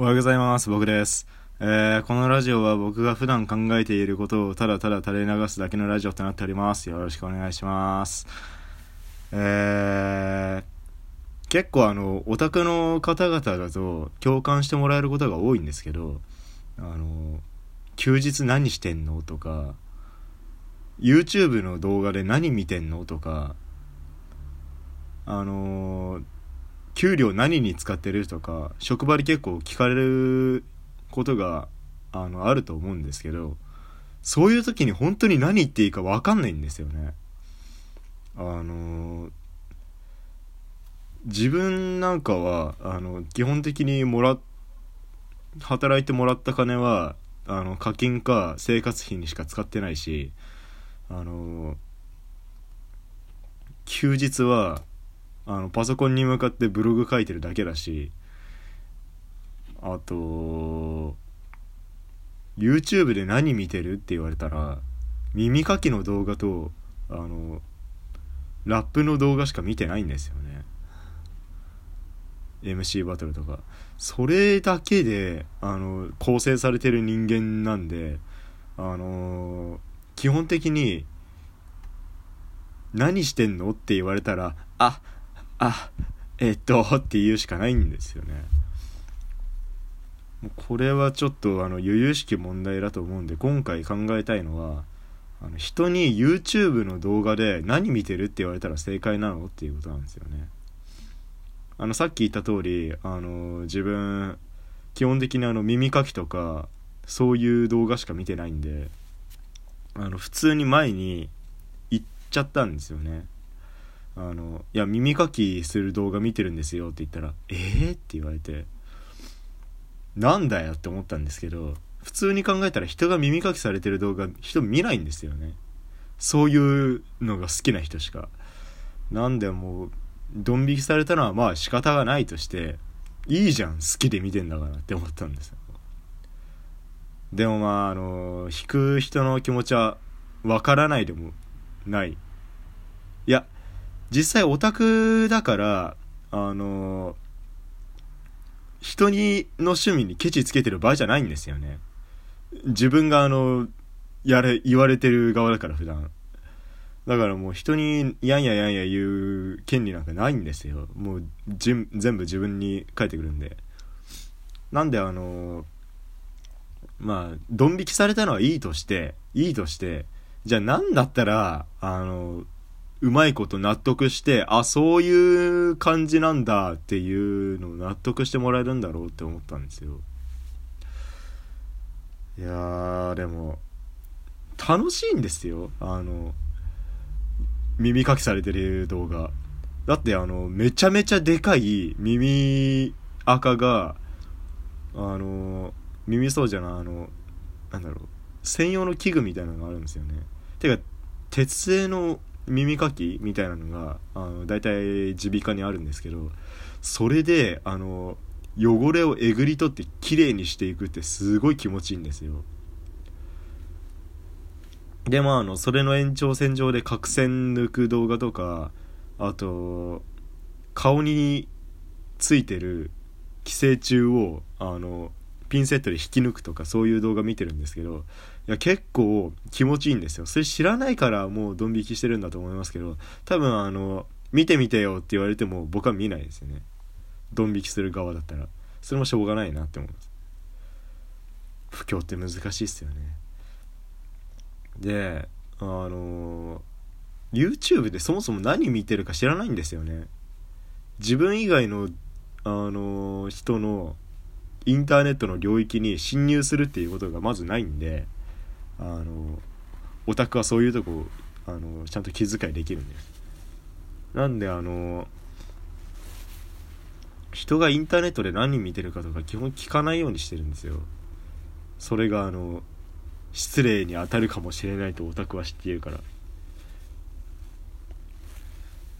おはようございます。僕です。えー、このラジオは僕が普段考えていることをただただ垂れ流すだけのラジオとなっております。よろしくお願いします。えー、結構あの、オタクの方々だと共感してもらえることが多いんですけど、あの、休日何してんのとか、YouTube の動画で何見てんのとか、あの給料何に使ってるとか職場で結構聞かれることがあのあると思うんですけどそういう時に本当に何言っていいか分かんないんですよね。あの自分なんかはあの基本的にもら働いてもらった金はあの課金か生活費にしか使ってないしあの休日はあのパソコンに向かってブログ書いてるだけだしあと YouTube で何見てるって言われたら耳かきの動画とあのラップの動画しか見てないんですよね。MC バトルとか。それだけであの構成されてる人間なんであの基本的に何してんのって言われたらああえっとって言うしかないんですよね。もうこれはちょっとあの由々しき問題だと思うんで今回考えたいのはあの人に YouTube の動画で何見てるって言われたら正解なのっていうことなんですよね。あのさっき言った通りあの自分基本的にあの耳かきとかそういう動画しか見てないんであの普通に前に行っちゃったんですよね。あの「いや耳かきする動画見てるんですよ」って言ったら「えー?」って言われてなんだよ？って思ったんですけど普通に考えたら人が耳かきされてる動画人見ないんですよね。そういうのが好きな人しか。なんでもうドン引きされたのはまあ仕方がないとしていいじゃん好きで見てんだからって思ったんですよ。でもまああの引く人の気持ちはわからないでもない。実際オタクだからあの人にの趣味にケチつけてる場合じゃないんですよね。自分があのやれ言われてる側だから普段。だからもう人にやんややんや言う権利なんかないんですよ。もう全部自分に返ってくるんで。なんであのまあドン引きされたのはいいとしていいとしてじゃあ何だったらあのうまいこと納得してあそういう感じなんだっていうのを納得してもらえるんだろうって思ったんですよ。いやーでも楽しいんですよ。あの耳かきされてる動画。だってあのめちゃめちゃでかい耳垢があの耳そうじゃないあのなんだろう専用の器具みたいなのがあるんですよね。てか鉄製の耳かきみたいなのがあの大体耳鼻科にあるんですけどそれであの汚れをえぐり取ってきれいにしていくってすごい気持ちいいんですよ。でまああのそれの延長線上で角栓抜く動画とかあと顔についてる寄生虫をあのピンセットで引き抜くとかそういう動画見てるんですけどいや結構気持ちいいんですよ。それ知らないからもうドン引きしてるんだと思いますけど多分あの見てみてよって言われても僕は見ないですよね。ドン引きする側だったら。それもしょうがないなって思います。不況って難しいっすよね。であの YouTube でそもそも何見てるか知らないんですよね。自分以外のあの人のインターネットの領域に侵入するっていうことがまずないんで。あのオタクはそういうとこあのちゃんと気遣いできるんですなんであの人がインターネットで何見てるかとか基本聞かないようにしてるんですよ。それがあの失礼に当たるかもしれないとオタクは知っているから。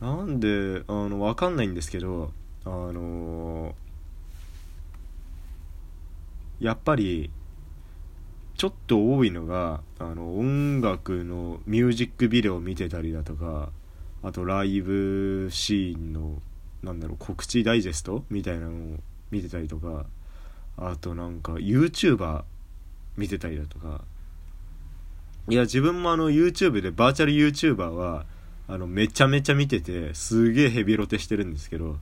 なんであの分かんないんですけどあのやっぱりちょっと多いのがあの音楽のミュージックビデオを見てたりだとかあとライブシーンのなんだろう告知ダイジェストみたいなのを見てたりとかあとなんか YouTuber 見てたりだとか。いや自分もあの YouTube でバーチャル YouTuber はあのめちゃめちゃ見ててすげえヘビロテしてるんですけど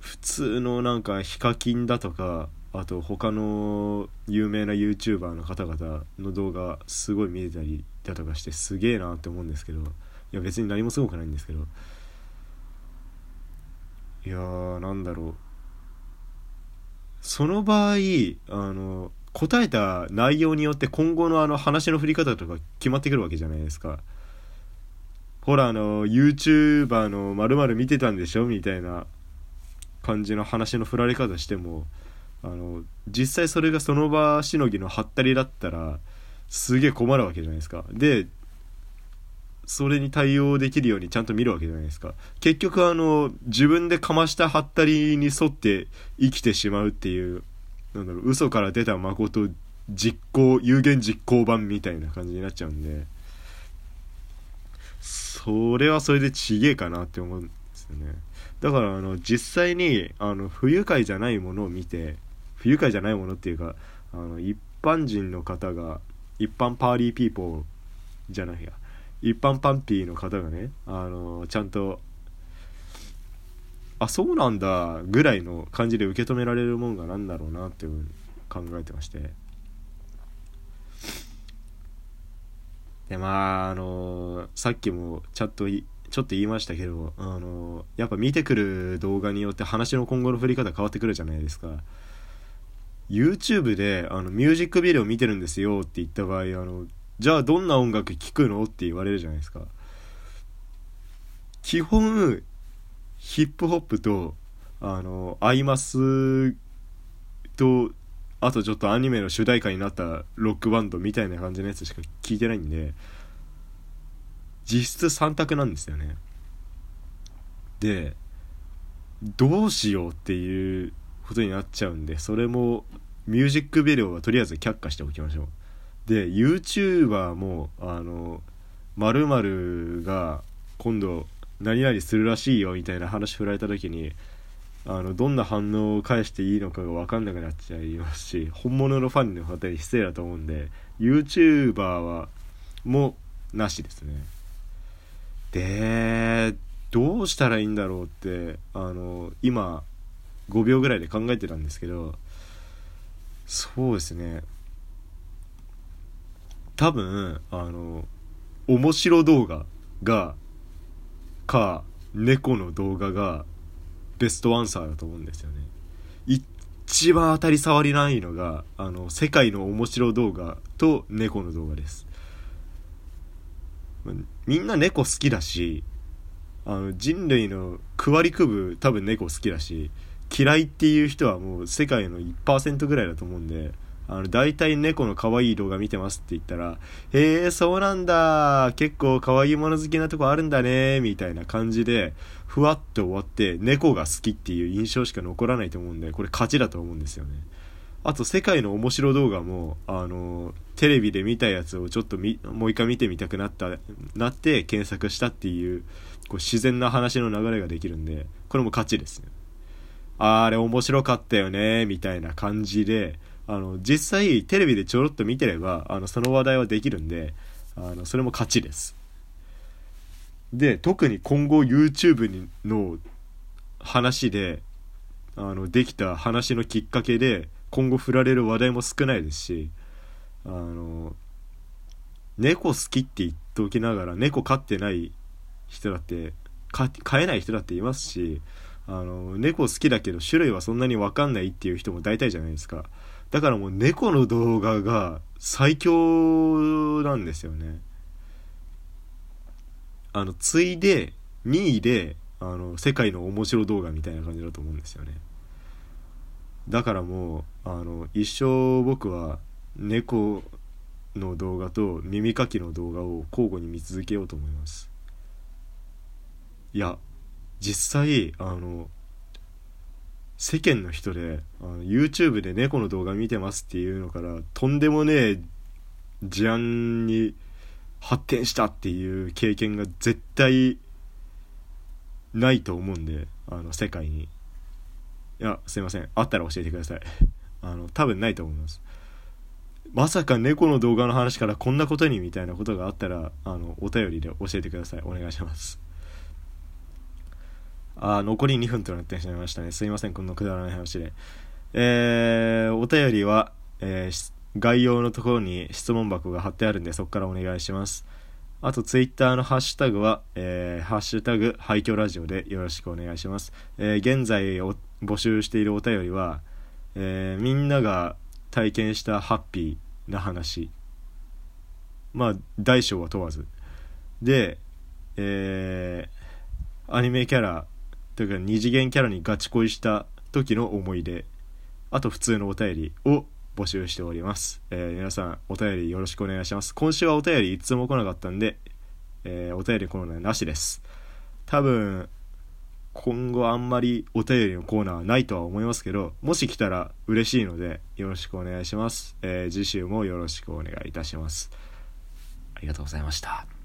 普通のなんかヒカキンだとかあと他の有名な YouTuber の方々の動画すごい見てたりだとかしてすげえなって思うんですけどいや別に何もすごくないんですけどいやーなんだろうその場合あの答えた内容によって今後のあの話の振り方とか決まってくるわけじゃないですか。ほらあの YouTuber のまる見てたんでしょみたいな感じの話の振られ方してもあの実際それがその場しのぎのハったりだったらすげえ困るわけじゃないですか。でそれに対応できるようにちゃんと見るわけじゃないですか結局あの自分でかましたハったりに沿って生きてしまうっていうなんだろう嘘から出た誠実行有言実行版みたいな感じになっちゃうんでそれはそれでちげえかなって思うんですよねだからあの実際にあの不愉快じゃないものを見て不愉快じゃないものっていうかあの一般人の方が一般パーリーピーポーじゃないや。一般パンピーの方がねあのちゃんとあそうなんだぐらいの感じで受け止められるもんがなんだろうなっていう考えてまして。でまああのさっきもちょっとちょっと言いましたけどあのやっぱ見てくる動画によって話の今後の振り方変わってくるじゃないですか。YouTube であのミュージックビデオ見てるんですよって言った場合あのじゃあどんな音楽聴くの？って言われるじゃないですか。基本ヒップホップとあのアイマスとあとちょっとアニメの主題歌になったロックバンドみたいな感じのやつしか聞いてないんで実質3択なんですよね。でどうしようっていうことになっちゃうんでそれもミュージックビデオはとりあえず却下しておきましょう。で YouTuber もあの〇〇が今度何々するらしいよみたいな話振られた時にあのどんな反応を返していいのかが分かんなくなっちゃいますし本物のファンの方に失礼だと思うんで YouTuber はもなしですね。でどうしたらいいんだろうってあの今5秒ぐらいで考えてたんですけどそうですね。多分あの面白動画がか猫の動画がベストアンサーだと思うんですよね。一番当たり障りないのがあの世界の面白動画と猫の動画です。みんな猫好きだしあの人類の9割9分多分猫好きだし嫌いっていう人はもう世界の1%ぐらいだと思うんであの、大体猫の可愛い動画見てますって言ったら、へえ、そうなんだ。結構可愛いもの好きなとこあるんだね。みたいな感じで、ふわっと終わって、猫が好きっていう印象しか残らないと思うんで、これ勝ちだと思うんですよね。あと、世界の面白動画も、あの、テレビで見たやつをちょっと、もう一回見てみたくなった、なって検索したっていう、こう自然な話の流れができるんで、これも勝ちですね。あれ面白かったよね、みたいな感じで、あの実際テレビでちょろっと見てればあのその話題はできるんであのそれも勝ちです。で特に今後 YouTube の話であのできた話のきっかけで今後振られる話題も少ないですしあの猫好きって言っておきながら猫飼ってない人だって飼えない人だっていますしあの猫好きだけど種類はそんなに分かんないっていう人も大体じゃないですかだからもう猫の動画が最強なんですよね。あの、ついで、2位で、あの、世界の面白動画みたいな感じだと思うんですよね。だからもう、あの、一生僕は猫の動画と耳かきの動画を交互に見続けようと思います。いや、実際、あの、世間の人であの YouTube で猫の動画見てますっていうのからとんでもねえ事案に発展したっていう経験が絶対ないと思うんであの世界に。いやすいません。あったら教えてください。あの多分ないと思います。まさか猫の動画の話からこんなことにみたいなことがあったらあのお便りで教えてください。お願いします。あ残り2分となってしまいましたねすいませんこんなくだらない話でえー、お便りは、えー、概要のところに質問箱が貼ってあるんでそこからお願いしますあとツイッターのハッシュタグは、えー、ハッシュタグ廃墟ラジオでよろしくお願いします。えー、現在募集しているお便りは、えー、みんなが体験したハッピーな話。まあ、大小は問わず。で、えー、アニメキャラ、というか二次元キャラにガチ恋した時の思い出。あと普通のお便りを募集しております、えー、皆さんお便りよろしくお願いします。今週はお便りいつも来なかったんで、えー、お便りコーナーなしです。多分今後あんまりお便りのコーナーはないとは思いますけどもし来たら嬉しいのでよろしくお願いします、えー、次週もよろしくお願いいたします。ありがとうございました。